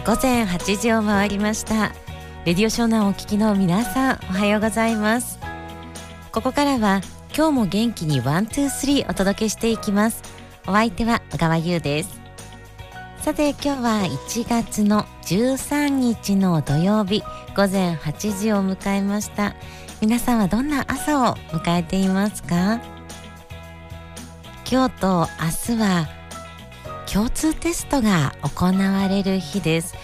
は午前8時を回りました。レディオ湘南をお聞きの皆さんおはようございます。ここからは今日も元気に one two three お届けしていきます。お相手は小川優です。さて今日は1月の13日の土曜日午前8時を迎えました。皆さんはどんな朝を迎えていますか？今日と明日は共通テストが行われる日です。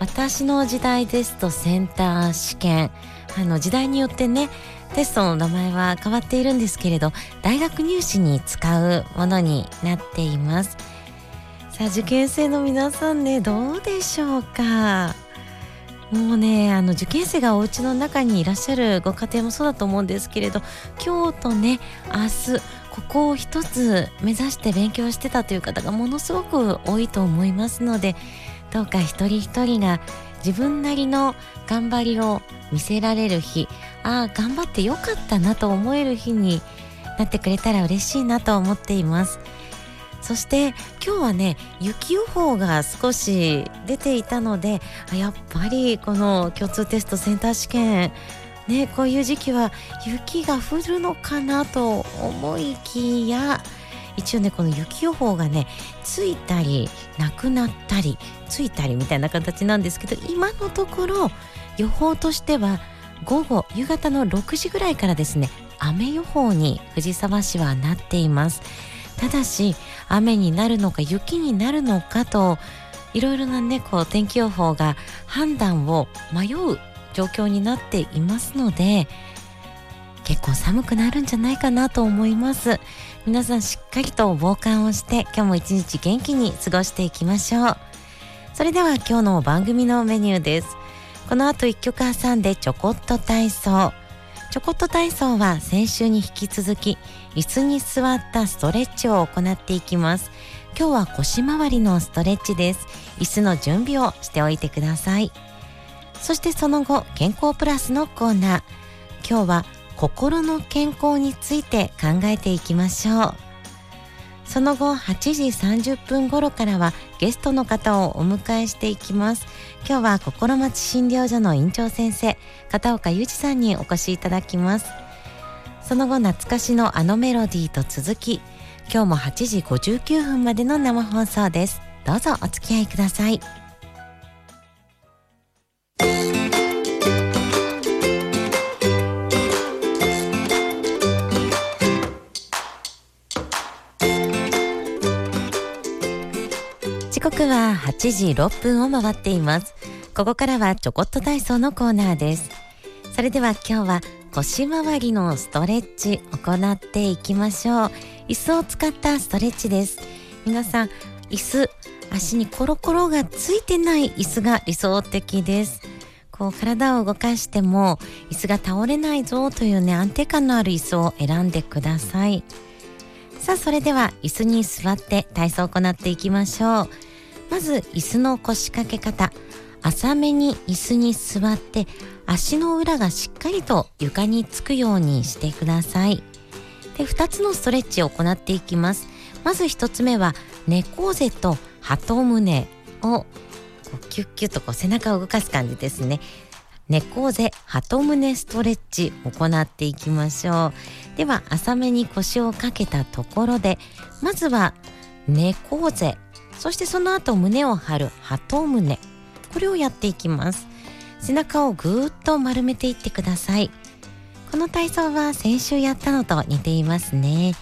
私の時代ですとセンター試験。あの時代によってねテストの名前は変わっているんですけれど大学入試に使うものになっています。さあ受験生の皆さんねどうでしょうか？もうねあの受験生がお家の中にいらっしゃるご家庭もそうだと思うんですけれど今日とね明日ここを一つ目指して勉強してたという方がものすごく多いと思いますのでどうか一人一人が自分なりの頑張りを見せられる日ああ頑張ってよかったなと思える日になってくれたら嬉しいなと思っています。そして今日はね雪予報が少し出ていたのでやっぱりこの共通テストセンター試験ね、こういう時期は雪が降るのかなと思いきや一応ねこの雪予報がねついたりなくなったりついたりみたいな形なんですけど今のところ予報としては午後夕方の6時ぐらいからですね雨予報に藤沢市はなっています。ただし雨になるのか雪になるのかといろいろなねこう天気予報が判断を迷う状況になっていますので結構寒くなるんじゃないかなと思います。皆さんしっかりと防寒をして今日も一日元気に過ごしていきましょう。それでは今日の番組のメニューです。この後一曲挟んでちょこっと体操。ちょこっと体操は先週に引き続き椅子に座ったストレッチを行っていきます。今日は腰回りのストレッチです。椅子の準備をしておいてください。そしてその後健康プラスのコーナー。今日は心の健康について考えていきましょう。その後8時30分頃からはゲストの方をお迎えしていきます。今日は心町診療所の院長先生片岡裕二さんにお越しいただきます。その後懐かしのあのメロディーと続き今日も8時59分までの生放送です。どうぞお付き合いください。時刻は8時6分を回っています。ここからはちょこっと体操のコーナーです。それでは今日は腰回りのストレッチ行っていきましょう。椅子を使ったストレッチです。皆さん椅子足にコロコロがついてない椅子が理想的です。こう体を動かしても椅子が倒れないぞというね安定感のある椅子を選んでください。さあそれでは椅子に座って体操を行っていきましょう。まず椅子の腰掛け方。浅めに椅子に座って足の裏がしっかりと床につくようにしてください。で2つのストレッチを行っていきます。まず1つ目は猫背と鳩胸をキュッキュッとこう背中を動かす感じですね。猫背鳩胸ストレッチ行っていきましょう。では浅めに腰をかけたところでまずは猫背そしてその後胸を張る鳩胸。これをやっていきます。背中をぐーっと丸めていってください。この体操は先週やったのと似ていますね。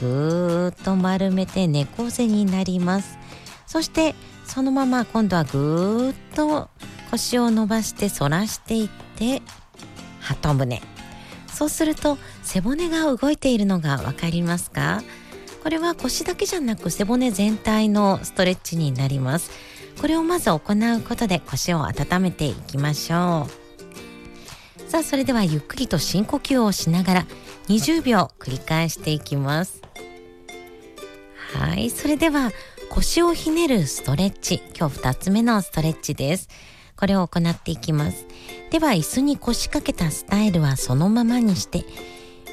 ぐーっと丸めて猫背になります。そしてそのまま今度はぐーっと腰を伸ばして反らしていって鳩胸そうすると背骨が動いているのがわかりますか？これは腰だけじゃなく背骨全体のストレッチになります。これをまず行うことで腰を温めていきましょう。さあそれではゆっくりと深呼吸をしながら20秒繰り返していきます。はいそれでは腰をひねるストレッチ。今日2つ目のストレッチです。これを行っていきます。では椅子に腰掛けたスタイルはそのままにして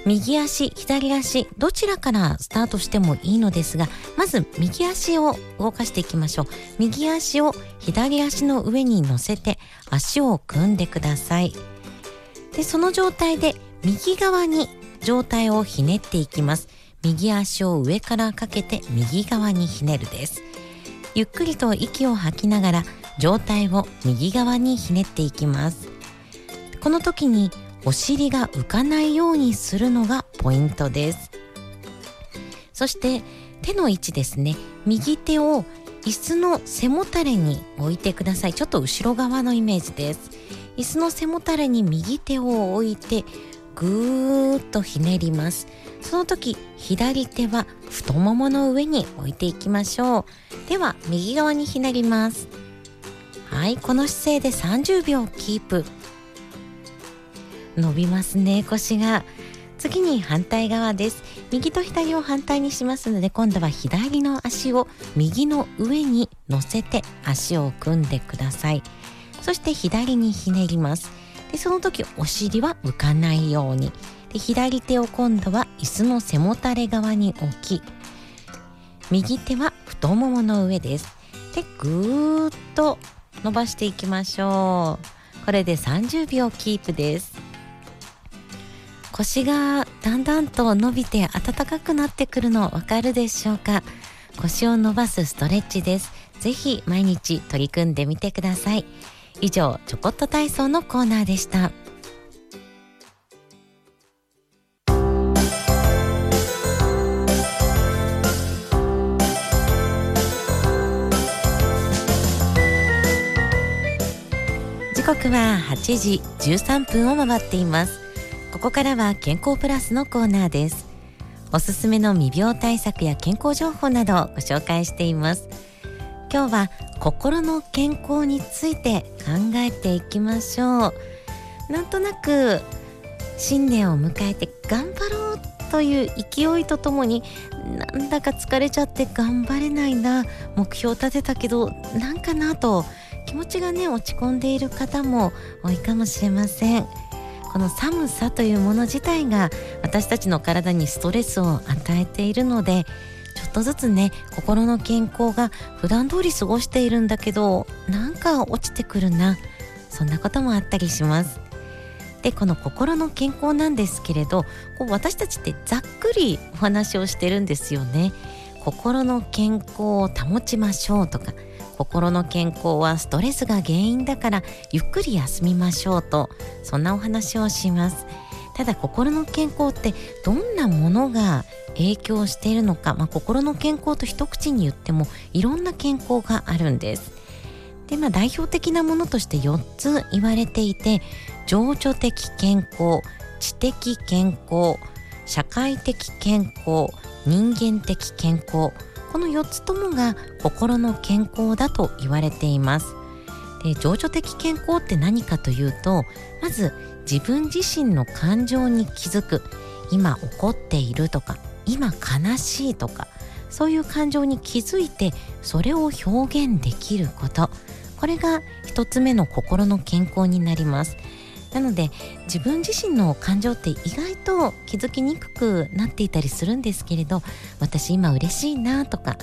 右足左足どちらからスタートしてもいいのですがまず右足を動かしていきましょう。右足を左足の上に乗せて足を組んでください。でその状態で右側に上体をひねっていきます。右足を上からかけて右側にひねるです。ゆっくりと息を吐きながら上体を右側にひねっていきます。この時にお尻が浮かないようにするのがポイントです。そして手の位置ですね。右手を椅子の背もたれに置いてください。ちょっと後ろ側のイメージです。椅子の背もたれに右手を置いてぐーっとひねります。その時左手は太ももの上に置いていきましょう。では右側にひねります。はいこの姿勢で30秒キープ。伸びますね腰が。次に反対側です。右と左を反対にしますので今度は左の足を右の上に乗せて足を組んでください。そして左にひねります。でその時お尻は浮かないように。で左手を今度は椅子の背もたれ側に置き右手は太ももの上です。でぐーっと伸ばしていきましょう。これで30秒キープです。腰がだんだんと伸びて暖かくなってくるのわかるでしょうか？腰を伸ばすストレッチです。ぜひ毎日取り組んでみてください。以上ちょこっと体操のコーナーでした。時刻は8時13分を回っています。ここからは健康プラスのコーナーです。おすすめの未病対策や健康情報などをご紹介しています。今日は心の健康について考えていきましょう。なんとなく新年を迎えて頑張ろうという勢いとともになんだか疲れちゃって頑張れないな目標立てたけどなんかなと気持ちがね落ち込んでいる方も多いかもしれません。この寒さというもの自体が私たちの体にストレスを与えているのでちょっとずつね心の健康が普段通り過ごしているんだけどなんか落ちてくるな。そんなこともあったりします。でこの心の健康なんですけれどこう私たちってざっくりお話をしてるんですよね。心の健康を保ちましょうとか心の健康はストレスが原因だからゆっくり休みましょうとそんなお話をします。ただ心の健康ってどんなものが影響しているのか、まあ、心の健康と一口に言ってもいろんな健康があるんです。でまあ代表的なものとして4つ言われていて情緒的健康知的健康社会的健康人間的健康この4つともが心の健康だと言われています。で情緒的健康って何かというとまず自分自身の感情に気づく今怒っているとか今悲しいとかそういう感情に気づいてそれを表現できること。これが一つ目の心の健康になります。なので自分自身の感情って意外と気づきにくくなっていたりするんですけれど私今嬉しいなとか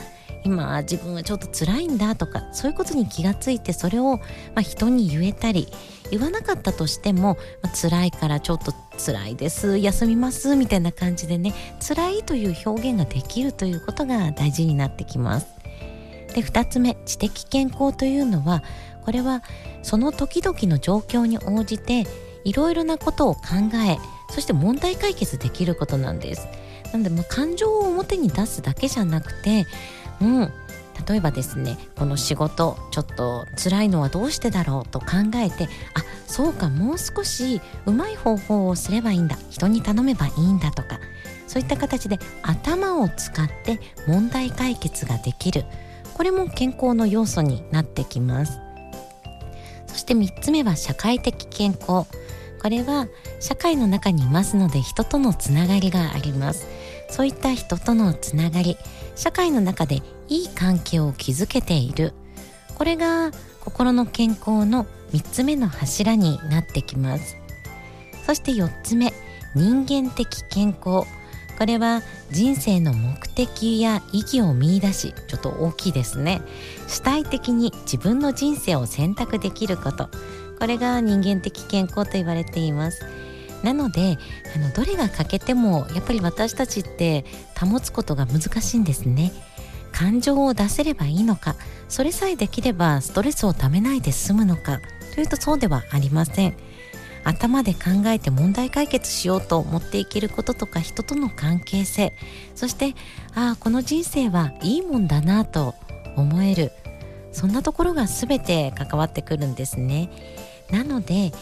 今自分はちょっと辛いんだとかそういうことに気がついてそれを、まあ、人に言えたり言わなかったとしても、まあ、辛いからちょっと辛いです休みますみたいな感じでね辛いという表現ができるということが大事になってきます。で2つ目知的健康というのはこれはその時々の状況に応じていろいろなことを考えそして問題解決できることなんです。なので、まあ、感情を表に出すだけじゃなくて、うん、例えばですねこの仕事ちょっと辛いのはどうしてだろうと考えてあそうかもう少しうまい方法をすればいいんだ。人に頼めばいいんだとかそういった形で頭を使って問題解決ができる。これも健康の要素になってきます。そして3つ目は社会的健康。これは社会の中にいますので人とのつながりがあります。そういった人とのつながり社会の中でいい関係を築けている。これが心の健康の3つ目の柱になってきます。そして4つ目人間的健康。これは人生の目的や意義を見出しちょっと大きいですね。主体的に自分の人生を選択できること。これが人間的健康と言われています。なのであのどれが欠けてもやっぱり私たちって保つことが難しいんですね。感情を出せればいいのかそれさえできればストレスをためないで済むのかというとそうではありません。頭で考えて問題解決しようと思っていけることとか人との関係性そしてああこの人生はいいもんだなと思える。そんなところが全て関わってくるんですね。なので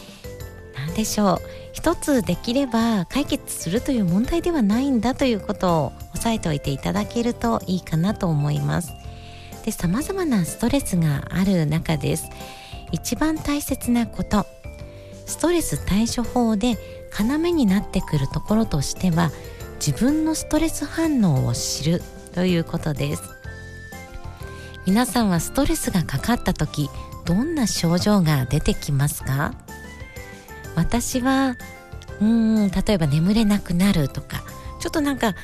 でしょう。一つできれば解決するという問題ではないんだということを押さえておいていただけるといいかなと思います。で様々なストレスがある中です。一番大切なこと。ストレス対処法で要になってくるところとしては自分のストレス反応を知るということです。皆さんはストレスがかかった時どんな症状が出てきますか？私はうん例えば眠れなくなるとかちょっとなんか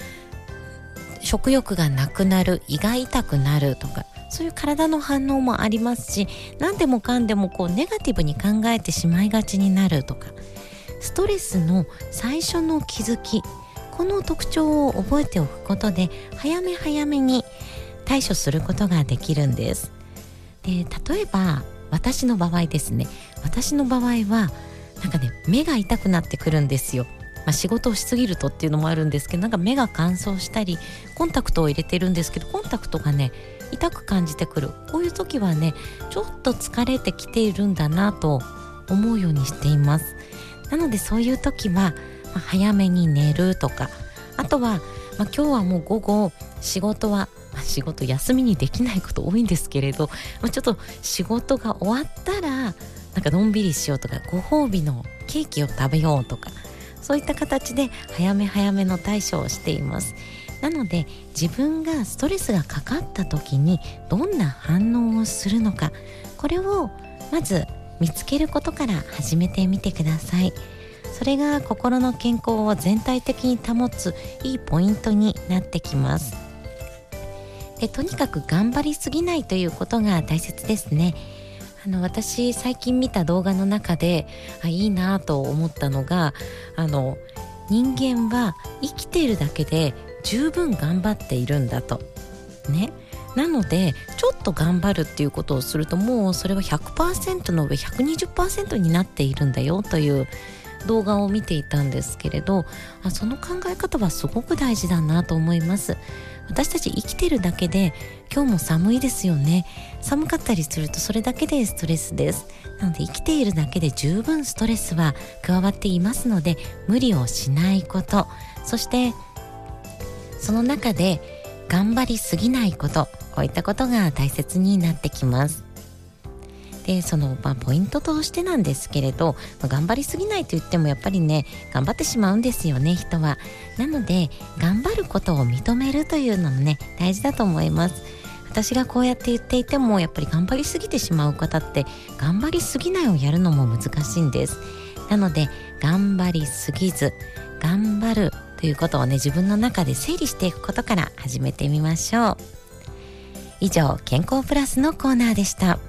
食欲がなくなる胃が痛くなるとかそういう体の反応もありますし何でもかんでもこうネガティブに考えてしまいがちになるとかストレスの最初の気づきこの特徴を覚えておくことで早め早めに対処することができるんです。で例えば私の場合ですね。私の場合はなんかね目が痛くなってくるんですよ。まあ、仕事をしすぎるとっていうのもあるんですけどなんか目が乾燥したりコンタクトを入れてるんですけどコンタクトがね痛く感じてくる。こういう時はねちょっと疲れてきているんだなと思うようにしています。なのでそういう時は、まあ、早めに寝るとかあとは、まあ、今日はもう午後仕事は、まあ、仕事休みにできないこと多いんですけれど、まあ、ちょっと仕事が終わったらなんかのんびりしようとかご褒美のケーキを食べようとかそういった形で早め早めの対処をしています。なので自分がストレスがかかった時にどんな反応をするのかこれをまず見つけることから始めてみてください。それが心の健康を全体的に保ついいポイントになってきます。でとにかく頑張りすぎないということが大切ですね。あの私最近見た動画の中であいいなと思ったのがあの人間は生きているだけで十分頑張っているんだと。ね。なのでちょっと頑張るっていうことをするともうそれは100%の上120%になっているんだよという動画を見ていたんですけれどあその考え方はすごく大事だなと思います。私たち生きてるだけで今日も寒いですよね。寒かったりするとそれだけでストレスです。なので生きているだけで十分ストレスは加わっていますので無理をしないこと。そしてその中で頑張りすぎないこと。こういったことが大切になってきます。でその、まあ、ポイントとしてなんですけれど、まあ、頑張りすぎないと言ってもやっぱりね頑張ってしまうんですよね人は。なので頑張ることを認めるというのもね大事だと思います。私がこうやって言っていてもやっぱり頑張りすぎてしまう方って頑張りすぎないをやるのも難しいんです。なので頑張りすぎず頑張るということをね自分の中で整理していくことから始めてみましょう。以上健康プラスのコーナーでした。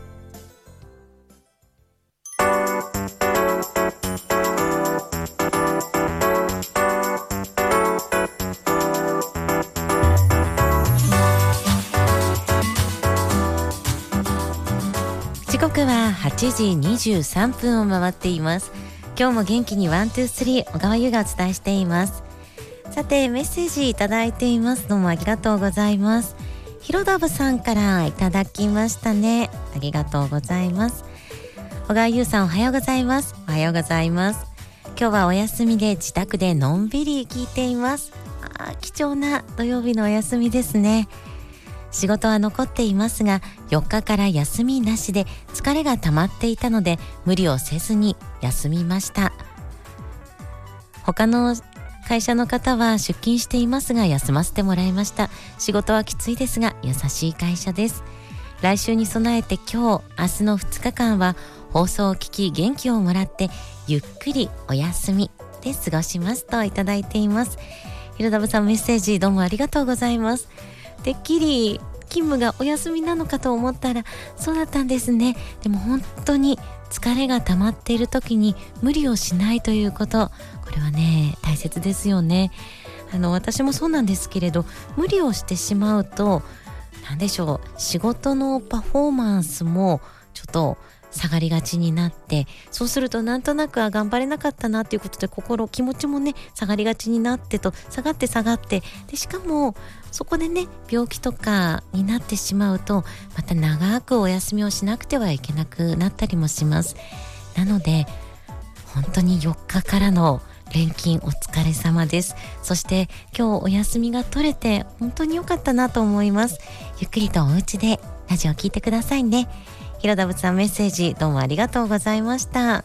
時刻は8時23分を回っています。今日も元気に one、two、three 小川優がお伝えしています。さてメッセージいただいていますどうもありがとうございます。ひろだぶさんからいただきましたね。ありがとうございます。小川優さんおはようございます。おはようございます。今日はお休みで自宅でのんびり聞いています。あ貴重な土曜日のお休みですね。仕事は残っていますが4日から休みなしで疲れが溜まっていたので無理をせずに休みました。他の会社の方は出勤していますが休ませてもらいました。仕事はきついですが優しい会社です。来週に備えて今日明日の2日間は放送を聞き元気をもらってゆっくりお休みで過ごしますといただいています。ひろだぶさんメッセージどうもありがとうございます。てっきり勤務がお休みなのかと思ったらそうだったんですね。でも本当に疲れが溜まっている時に無理をしないということ。これはね大切ですよね。あの私もそうなんですけれど無理をしてしまうと何でしょう仕事のパフォーマンスもちょっと下がりがちになってそうするとなんとなくは頑張れなかったなということで心気持ちもね下がりがちになってと下がって下がってでしかもそこでね病気とかになってしまうとまた長くお休みをしなくてはいけなくなったりもします。なので本当に4日からの連勤お疲れ様です。そして今日お休みが取れて本当に良かったなと思います。ゆっくりとお家でラジオ聞いてくださいね。広田さんメッセージどうもありがとうございました。さ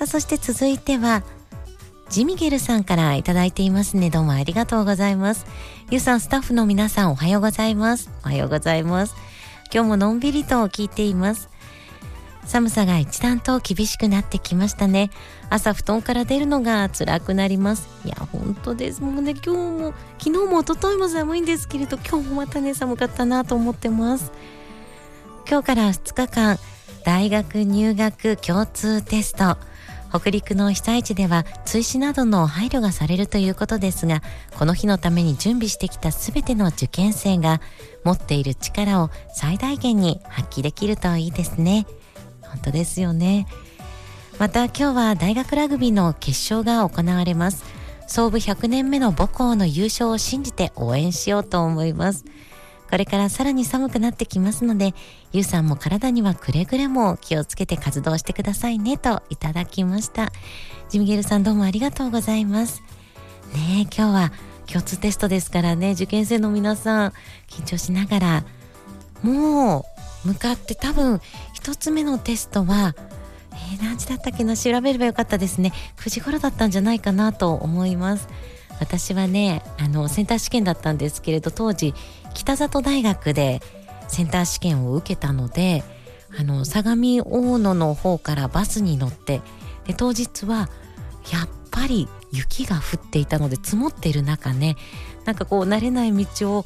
あそして続いてはジミゲルさんからいただいていますね。どうもありがとうございます。ゆうさんスタッフの皆さんおはようございます。おはようございます。今日ものんびりと聞いています。寒さが一段と厳しくなってきましたね。朝布団から出るのが辛くなります。いや本当です。もうね今日も昨日も一昨日も寒いんですけれど今日もまたね寒かったなと思ってます。今日から2日間大学入学共通テスト。北陸の被災地では追試などの配慮がされるということですがこの日のために準備してきた全ての受験生が持っている力を最大限に発揮できるといいですね。本当ですよね。また今日は大学ラグビーの決勝が行われます。創部100年目の母校の優勝を信じて応援しようと思います。これからさらに寒くなってきますので、ゆうさんも体にはくれぐれも気をつけて活動してくださいねといただきました。ジミゲルさんどうもありがとうございます。ねえ、今日は共通テストですからね、受験生の皆さん、緊張しながら、もう向かって多分一つ目のテストは、えー、何時だったっけな調べればよかったですね。9時頃だったんじゃないかなと思います。私はね、あの、センター試験だったんですけれど、当時、北里大学でセンター試験を受けたのであの相模大野の方からバスに乗ってで当日はやっぱり雪が降っていたので積もっている中ねなんかこう慣れない道を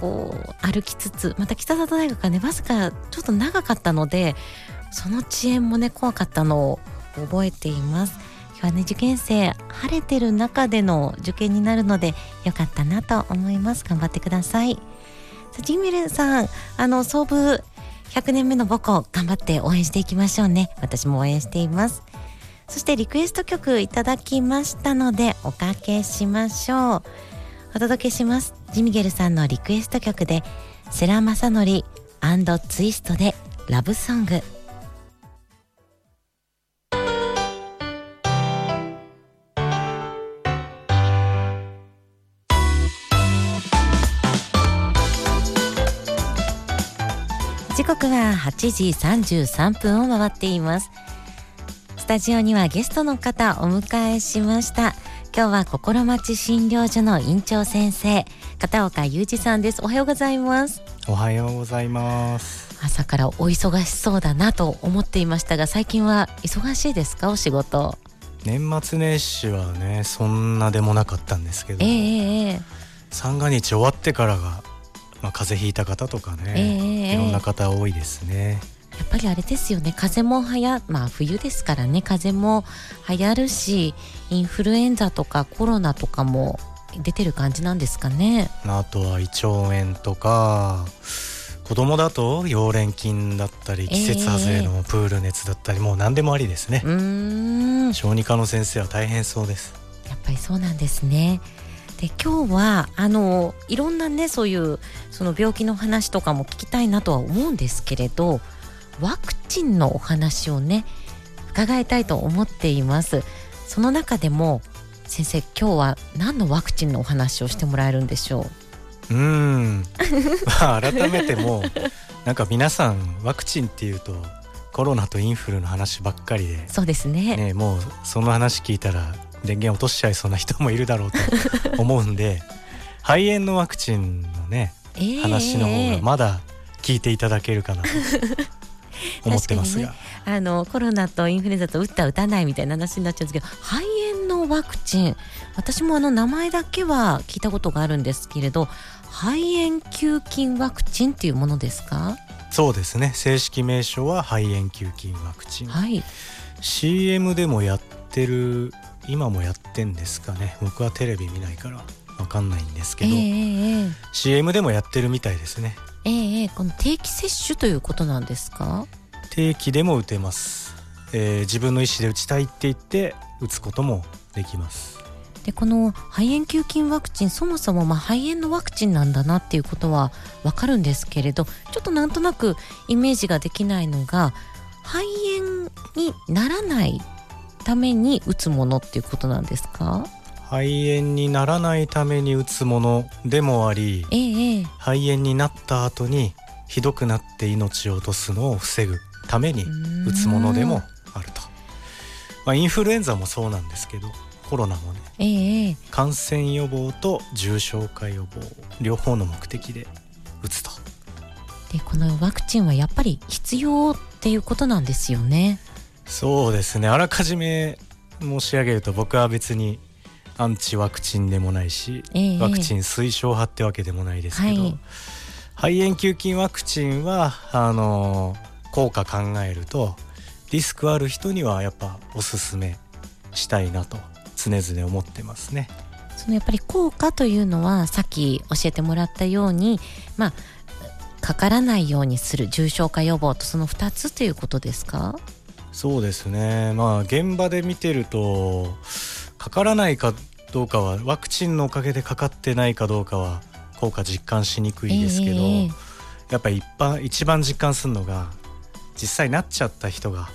こう歩きつつまた北里大学がねわずかちょっと長かったのでその遅延もね怖かったのを覚えています。今日はね受験生晴れてる中での受験になるのでよかったなと思います頑張ってくださいジミルさん、あの、総部100年目の母校、頑張って応援していきましょうね。私も応援しています。そしてリクエスト曲いただきましたので、おかけしましょう。お届けします。ジミゲルさんのリクエスト曲で、世良正則ツイストでラブソング。時刻は8時33分を回っています。スタジオにはゲストの方お迎えしました。今日は心町診療所の院長先生片岡裕二さんです。おはようございます。おはようございます。朝からお忙しそうだなと思っていましたが最近は忙しいですか？お仕事。年末年始はねそんなでもなかったんですけど、えー、えー、三が日終わってからがまあ、風邪ひいた方とかね、えー、いろんな方多いですね。やっぱりあれですよね。風もはやまあ冬ですからね。風も流行るしインフルエンザとかコロナとかも出てる感じなんですかね。あとは胃腸炎とか子供だと溶連菌だったり季節外れのプール熱だったり、えー、もう何でもありですね。小児科の先生は大変そうです。やっぱりそうなんですねで今日はあのいろんなねそういうその病気の話とかも聞きたいなとは思うんですけれどワクチンのお話をね伺いたいと思っています。その中でも先生今日は何のワクチンのお話をしてもらえるんでしょう？うん。まあ改めても なんか皆さんワクチンっていうとコロナとインフルの話ばっかりでそうですね。ねもうその話聞いたら電源落としちゃいそうな人もいるだろうと 思うんで肺炎のワクチンのね、えー、話の方がまだ聞いていただけるかなと。思ってますが、ね、あのコロナとインフルエンザと打った打たないみたいな話になっちゃうんですけど肺炎のワクチン私もあの名前だけは聞いたことがあるんですけれど肺炎球菌ワクチンっていうものですか？そうですね。正式名称は肺炎球菌ワクチン、はい、CM でもやってる今もやってんですかね。僕はテレビ見ないから分かんないんですけど、えー、CM でもやってるみたいですね。ええー、この定期接種ということなんですか？定期でも打てます、えー、自分の意思で打ちたいって言って打つこともできます。でこの肺炎球菌ワクチンそもそもまあ肺炎のワクチンなんだなっていうことは分かるんですけれどちょっとなんとなくイメージができないのが肺炎にならないために打つものっていうことなんですか？肺炎にならないために打つものでもあり、ええ、肺炎になった後にひどくなって命を落とすのを防ぐために打つものでもあると、まあ、インフルエンザもそうなんですけどコロナもね、ええ、感染予防と重症化予防両方の目的で打つと。でこのワクチンはやっぱり必要っていうことなんですよねそうですね。あらかじめ申し上げると僕は別にアンチワクチンでもないし、えー、ワクチン推奨派ってわけでもないですけど、はい、肺炎球菌ワクチンはあの効果考えるとリスクある人にはやっぱおすすめしたいなと常々思ってますね。そのやっぱり効果というのはさっき教えてもらったようにまあかからないようにする重症化予防とその2つということですか？そうですね。まあ現場で見てるとかからないかどうかはワクチンのおかげでかかってないかどうかは効果実感しにくいですけど、えー、やっぱり一般一番実感するのが実際なっちゃった人が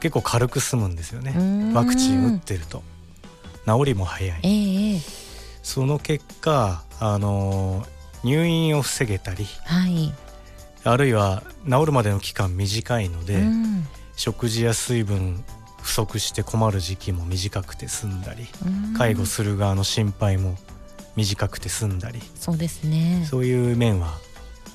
結構軽く済むんですよね。ワクチン打ってると。治りも早い、えー、その結果あの入院を防げたり、はい、あるいは治るまでの期間短いので、食事や水分不足して困る時期も短くて済んだり介護する側の心配も短くて済んだり。そうですね。そういう面は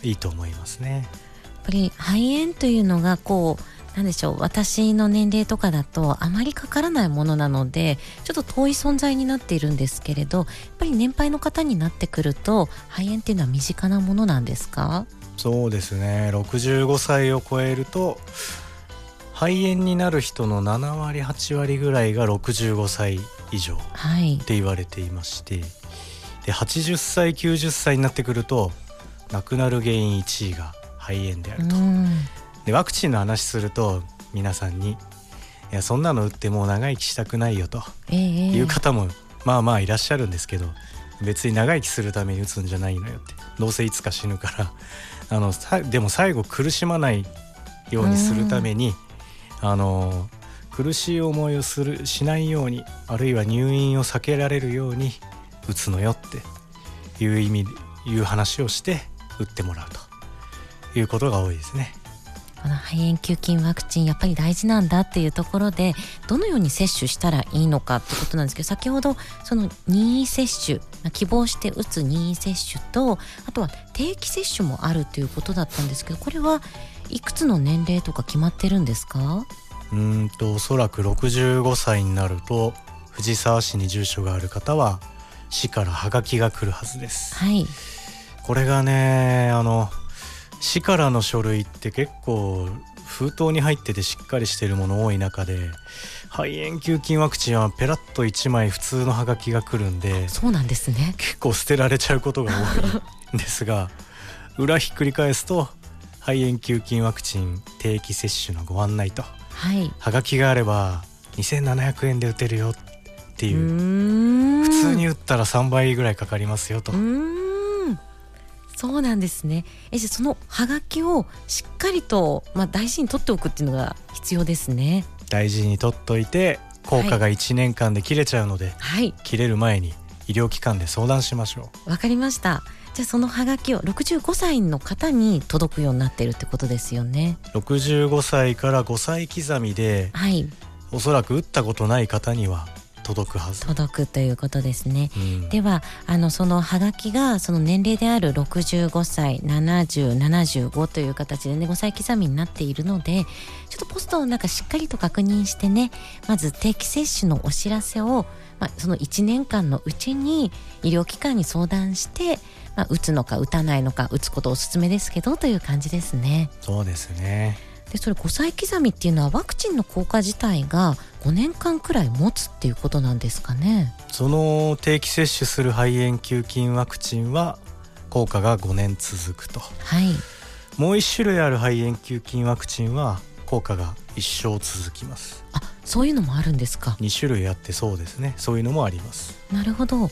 いいと思いますね。やっぱり肺炎というのがこうなんでしょう私の年齢とかだとあまりかからないものなのでちょっと遠い存在になっているんですけれどやっぱり年配の方になってくると肺炎っていうのは身近なものなんですか？そうですね。65歳を超えると肺炎になる人の7割8割ぐらいが65歳以上って言われていまして、はい、で80歳90歳になってくると亡くなる原因1位が肺炎であると。でワクチンの話すると皆さんに「いやそんなの打ってもう長生きしたくないよ」という方もまあまあいらっしゃるんですけど別に長生きするために打つんじゃないのよって。どうせいつか死ぬから。あのでも最後苦しまないようにするためにあの苦しい思いをするしないようにあるいは入院を避けられるように打つのよっていう意味いう話をして打ってもらうということが多いですね。この肺炎球菌ワクチンやっぱり大事なんだっていうところでどのように接種したらいいのかってことなんですけど先ほどその任意接種希望して打つ任意接種とあとは定期接種もあるということだったんですけどこれはいくつの年齢とか決まってるんですか？うんとおそらく65歳になると藤沢市に住所がある方は市からハガキが来るはずです。はい、これがねあの市からの書類って結構封筒に入っててしっかりしてるもの多い中で肺炎球菌ワクチンはペラッと1枚普通のハガキが来るんでそうなんですね。結構捨てられちゃうことが多いんですが裏ひっくり返すと肺炎球菌ワクチン定期接種のご案内と、はい、はがきがあれば2700円で打てるよっていう。普通に打ったら3倍ぐらいかかりますよと。そうなんですね。えじゃそのはがきをしっかりと、まあ、大事に取っておくっていうのが必要ですね。大事に取っといて効果が1年間で切れちゃうので、はい、切れる前に医療機関で相談しましょう。わかりましたじゃあそのハガキを65歳の方に届くようになってるってことですよね。65歳から5歳刻みで、はい、おそらく打ったことない方には届くはず。届くということですね、うん、ではあのそのハガキがその年齢である65歳7075という形でね5歳刻みになっているのでちょっとポストをなんかしっかりと確認してねまず定期接種のお知らせを、まあ、その1年間のうちに医療機関に相談してまあ、打つのか打たないのか打つことおすすめですけどという感じですね。そうですねでそれ5歳刻みっていうのはワクチンの効果自体が5年間くらい持つっていうことなんですかね？その定期接種する肺炎球菌ワクチンは効果が5年続くと、はい、もう1種類ある肺炎球菌ワクチンは効果が一生続きます。あそういうのもあるんですか？2種類あってそうですね。そういうのもあります。なるほど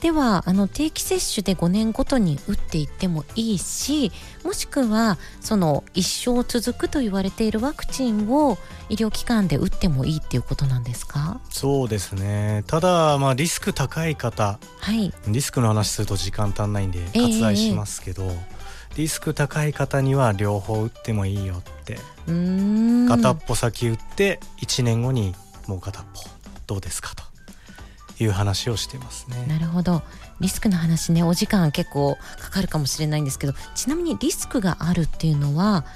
ではあの定期接種で5年ごとに打っていってもいいしもしくはその一生続くと言われているワクチンを医療機関で打ってもいいっていうことなんですか？そうですね。ただまあリスク高い方、はい、リスクの話すると時間足んないんで割愛しますけど、えー、リスク高い方には両方打ってもいいよって。片っぽ先打って1年後にもう片っぽ。どうですかという話をしてますね。なるほど。リスクの話ねお時間結構かかるかもしれないんですけどちなみにリスクがあるっていうのは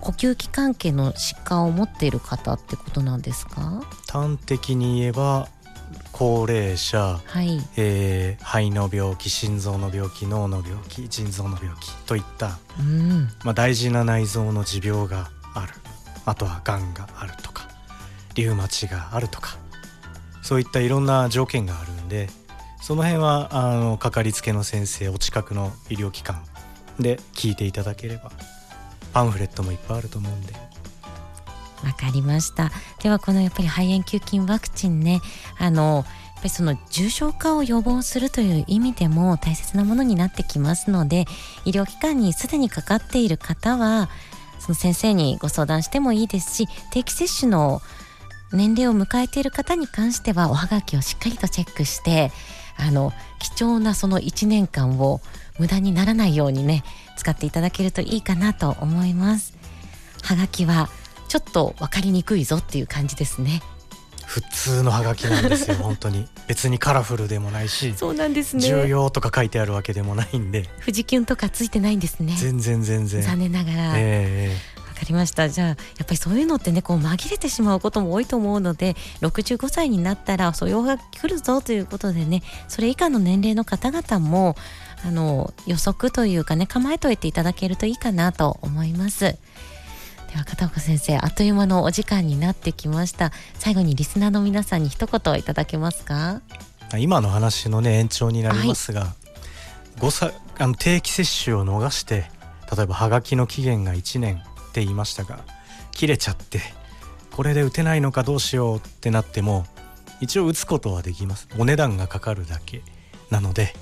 呼吸器関係の疾患を持っている方ってことなんですか？端的に言えば高齢者、はい。えー、肺の病気心臓の病気脳の病気腎臓の病気といった、うん。まあ、大事な内臓の持病がある。あとはがんがあるとかリウマチがあるとかそういったいろんな条件があるんでその辺はあのかかりつけの先生お近くの医療機関で聞いていただければパンフレットもいっぱいあると思うんで。わかりましたではこのやっぱり肺炎球菌ワクチンねあのやっぱりその重症化を予防するという意味でも大切なものになってきますので医療機関にすでにかかっている方はその先生にご相談してもいいですし定期接種の年齢を迎えている方に関してはおはがきをしっかりとチェックしてあの貴重なその1年間を無駄にならないようにね使っていただけるといいかなと思います。はがきはちょっと分かりにくいぞっていう感じですね。普通のハガキなんですよ 本当に。別にカラフルでもないしそうなんですね。重要とか書いてあるわけでもないんで。富士キュンとかついてないんですね。全然全然。残念ながら、えー、わかりました。じゃあやっぱりそういうのってねこう紛れてしまうことも多いと思うので65歳になったら素養が来るぞということでねそれ以下の年齢の方々もあの予測というかね構えておいていただけるといいかなと思います。では片岡先生あっという間のお時間になってきました。最後にリスナーの皆さんに一言いただけますか？今の話のね延長になりますが、はい、歳あの定期接種を逃して例えばはがきの期限が1年って言いましたが切れちゃってこれで打てないのかどうしようってなっても一応打つことはできます。お値段がかかるだけ。なので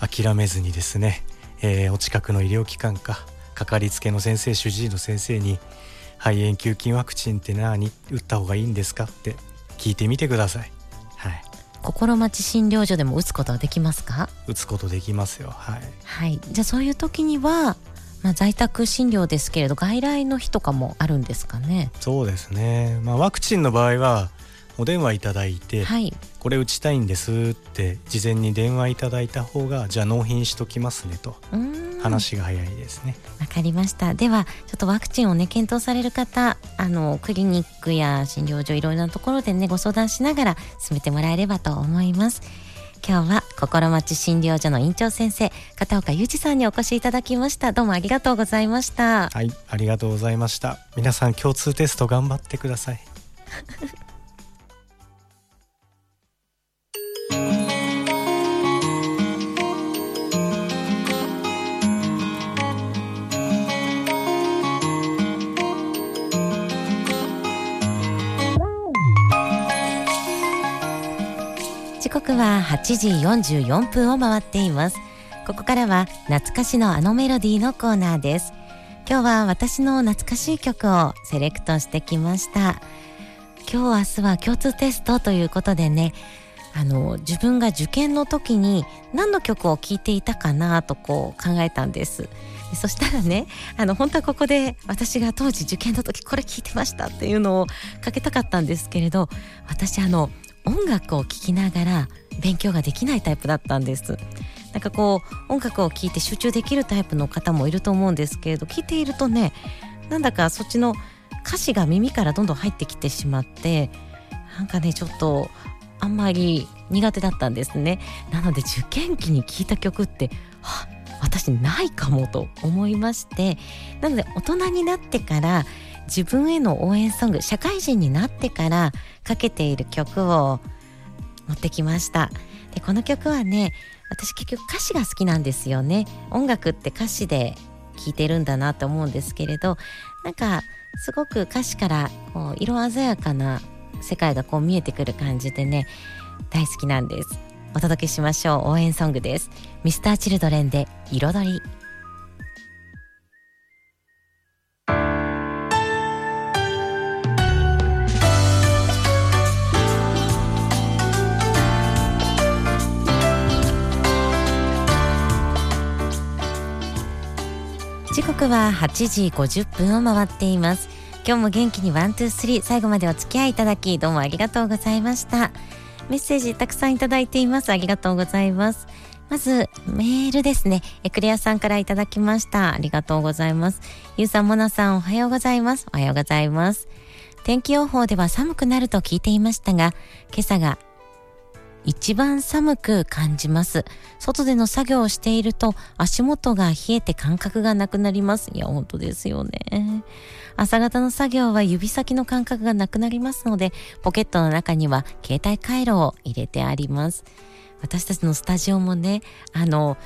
諦めずにですね、えー、お近くの医療機関かかかりつけの先生主治医の先生に肺炎球菌ワクチンって何？打った方がいいんですか？って聞いてみてください。はい。心待ち診療所でも打つことはできますか？打つことできますよ。はい、はい、じゃあそういう時にはまあ、在宅診療ですけれど外来の日とかもあるんですかね？そうですね、まあ、ワクチンの場合はお電話いただいて、はい、これ打ちたいんですって事前に電話いただいた方がじゃあ納品しときますねと話が早いですね。わかりました。ではちょっとワクチンをね検討される方あのクリニックや診療所いろいろなところでねご相談しながら進めてもらえればと思います今日は心待ち診療所の院長先生片岡裕二さんにお越しいただきました。どうもありがとうございました。はいありがとうございました。皆さん共通テスト頑張ってください。時刻は8時44分を回っています。ここからは懐かしのあのメロディーのコーナーです。今日は私の懐かしい曲をセレクトしてきました。今日明日は共通テストということでねあの自分が受験の時に何の曲を聴いていたかなとこう考えたんです。そしたらねあの本当はここで私が当時受験の時これ聞いてましたっていうのをかけたかったんですけれど私あの音楽を聴きながら勉強ができないタイプだったんです。なんかこう音楽を聴いて集中できるタイプの方もいると思うんですけれど聞いているとねなんだかそっちの歌詞が耳からどんどん入ってきてしまってなんかねちょっとあんまり苦手だったんですね。なので受験期に聴いた曲っては私ないかもと思いましてなので大人になってから自分への応援ソング社会人になってからかけている曲を持ってきました。でこの曲はね私結局歌詞が好きなんですよね。音楽って歌詞で聴いてるんだなと思うんですけれどなんかすごく歌詞からこう色鮮やかな世界がこう見えてくる感じでね大好きなんです。お届けしましょう。応援ソングです。Mr.Children で彩り。時刻は8時50分を回っています。今日も元気に one two three 最後までお付き合いいただきどうもありがとうございました。メッセージたくさんいただいています。ありがとうございます。まずメールですね。エクレアさんからいただきました。ありがとうございます。ゆうさんもなさんおはようございます。おはようございます。天気予報では寒くなると聞いていましたが今朝が一番寒く感じます。外での作業をしていると足元が冷えて感覚がなくなります。いや、本当ですよね。朝方の作業は指先の感覚がなくなりますので、ポケットの中には携帯回路を入れてあります。私たちのスタジオもね、あの、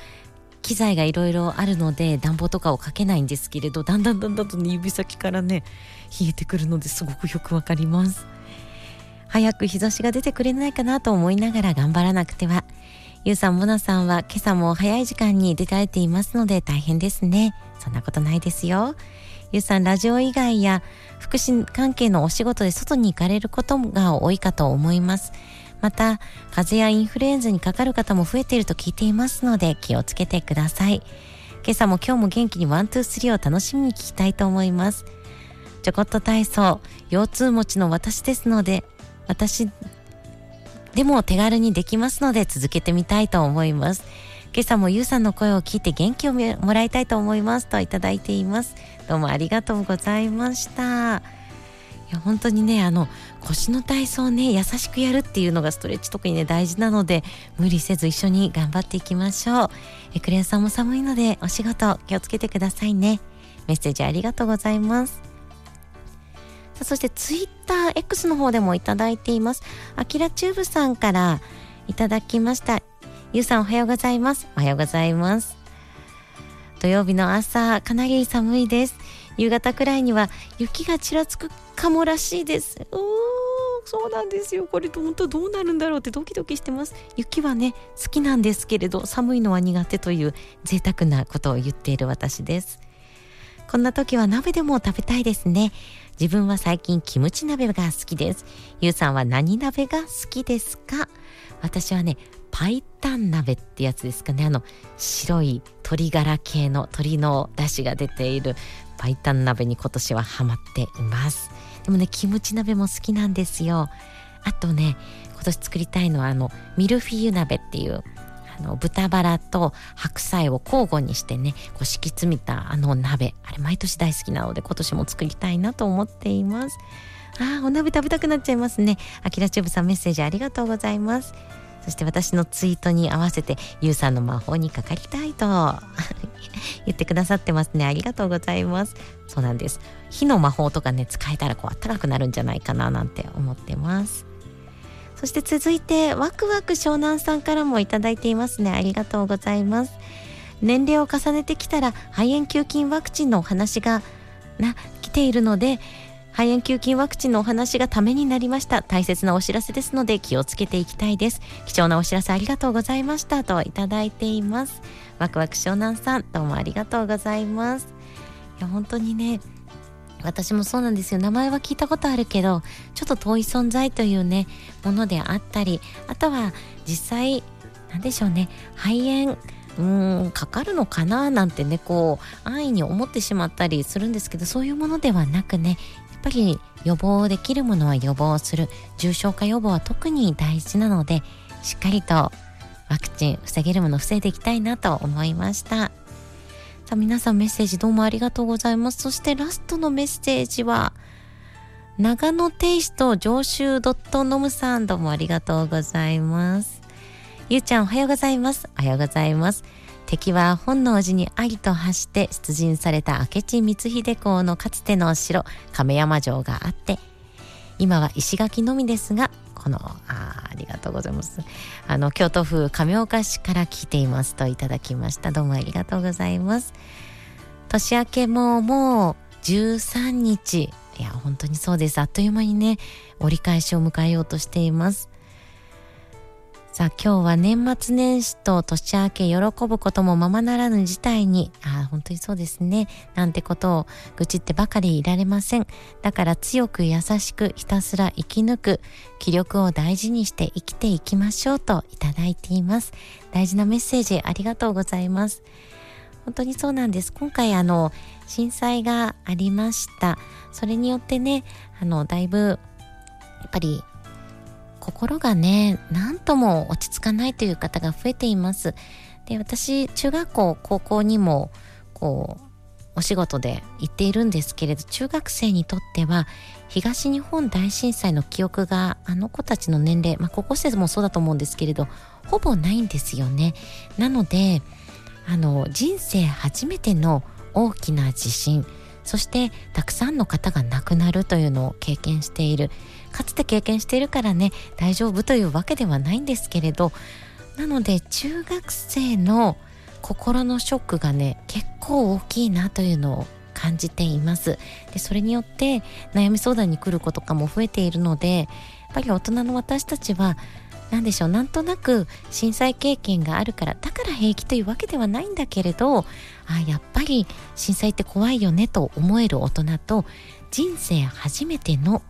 機材がいろいろあるので暖房とかをかけないんですけれどだんだんだんだんと、ね、指先からね冷えてくるのですごくよくわかります早く日差しが出てくれないかなと思いながら頑張らなくては。ゆうさん、もなさんは今朝も早い時間に出られていますので大変ですね。そんなことないですよ。ゆうさん、ラジオ以外や福祉関係のお仕事で外に行かれることが多いかと思います。また、風邪やインフルエンザにかかる方も増えていると聞いていますので気をつけてください。今朝も今日も元気に one、two、three を楽しみに聞きたいと思います。ちょこっと体操、腰痛持ちの私ですので、私でも手軽にできますので続けてみたいと思います。今朝もゆうさんの声を聞いて元気をもらいたいと思いますといただいています。どうもありがとうございました。いや本当にねあの腰の体操ね優しくやるっていうのがストレッチ特にね大事なので無理せず一緒に頑張っていきましょうえクレアさんも寒いのでお仕事気をつけてくださいねメッセージありがとうございますさあそしてツイッター X の方でもいただいています。あきらチューブさんからいただきました。ゆうさんおはようございます。おはようございます。土曜日の朝、かなり寒いです。夕方くらいには雪がちらつくかもらしいです。うーそうなんですよ。これ本当どうなるんだろうってドキドキしてます。雪はね、好きなんですけれど、寒いのは苦手という贅沢なことを言っている私です。こんな時は鍋でも食べたいですね。自分は最近キムチ鍋が好きです。ゆうさんは何鍋が好きですか？私はね、パイタン鍋ってやつですかね。あの、白い鶏ガラ系の鶏の出汁が出ているパイタン鍋に今年はハマっています。でもね、キムチ鍋も好きなんですよ。あとね、今年作りたいのはあの、ミルフィーユ鍋っていうあの豚バラと白菜を交互にしてねこう敷き詰めたあの鍋。あれ毎年大好きなので今年も作りたいなと思っています。あーお鍋食べたくなっちゃいますね。あきらチューブさんメッセージありがとうございます。そして私のツイートに合わせてゆうさんの魔法にかかりたいと 言ってくださってますね。ありがとうございます。そうなんです。火の魔法とかね使えたらこう暖かくなるんじゃないかななんて思ってます。そして続いてワクワク湘南さんからもいただいていますね。ありがとうございます。年齢を重ねてきたら肺炎球菌ワクチンのお話がな来ているので肺炎球菌ワクチンのお話がためになりました。大切なお知らせですので気をつけていきたいです。貴重なお知らせありがとうございましたといただいています。ワクワク湘南さんどうもありがとうございます。いや本当にね私もそうなんですよ。名前は聞いたことあるけどちょっと遠い存在というねものであったりあとは実際何でしょうね肺炎うんかかるのかななんてねこう安易に思ってしまったりするんですけどそういうものではなくねやっぱり予防できるものは予防する。重症化予防は特に大事なのでしっかりとワクチン防げるもの防いでいきたいなと思いました。皆さんメッセージどうもありがとうございます。そしてラストのメッセージは長野テイスト上州ドットノムさんどうもありがとうございます。ゆうちゃんおはようございます。おはようございます。敵は本能寺にありと発して出陣された明智光秀公のかつての城亀山城があって今は石垣のみですがこのあありがとうございます。あの京都府亀岡市から来ていますといただきました。どうもありがとうございます。年明けももう13日。いや本当にそうです。あっという間にね折り返しを迎えようとしています。さあ今日は年末年始と年明け喜ぶこともままならぬ事態に、ああ本当にそうですね。なんてことを愚痴ってばかりいられません。だから強く優しくひたすら生き抜く気力を大事にして生きていきましょうといただいています。大事なメッセージありがとうございます。本当にそうなんです。今回あの震災がありました。それによってね、あのだいぶやっぱり心がね、何とも落ち着かないという方が増えています。で、私、中学校、高校にも、こう、お仕事で行っているんですけれど、中学生にとっては、東日本大震災の記憶が、あの子たちの年齢、まあ、高校生もそうだと思うんですけれど、ほぼないんですよね。なので、あの、人生初めての大きな地震、そしてたくさんの方が亡くなるというのを経験している。かつて経験しているからね大丈夫というわけではないんですけれどなので中学生の心のショックがね結構大きいなというのを感じています。でそれによって悩み相談に来る子とかも増えているのでやっぱり大人の私たちは何でしょうなんとなく震災経験があるからだから平気というわけではないんだけれどあやっぱり震災って怖いよねと思える大人と人生初めての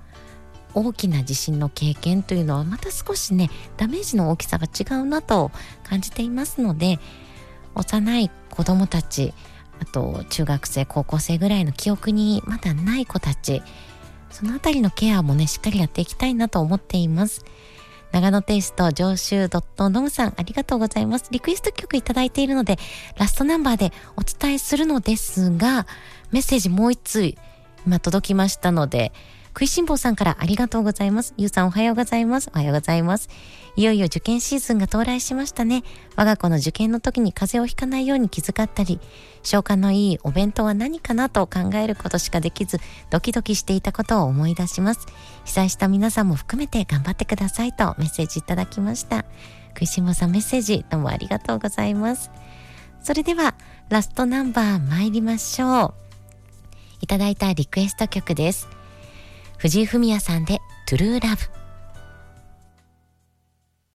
大きな地震の経験というのはまた少しねダメージの大きさが違うなと感じていますので幼い子どもたちあと中学生高校生ぐらいの記憶にまだない子たちそのあたりのケアもねしっかりやっていきたいなと思っています。長野テイスト上州ドットノムさんありがとうございます。リクエスト曲いただいているのでラストナンバーでお伝えするのですがメッセージもう一通今届きましたので食いしん坊さんからありがとうございます。ゆうさんおはようございます。おはようございます。いよいよ受験シーズンが到来しましたね。我が子の受験の時に風邪をひかないように気遣ったり、消化のいいお弁当は何かなと考えることしかできず、ドキドキしていたことを思い出します。被災した皆さんも含めて頑張ってくださいとメッセージいただきました。食いしん坊さんメッセージどうもありがとうございます。それでは、ラストナンバー参りましょう。いただいたリクエスト曲です。藤井フミヤさんでトゥルーラブ。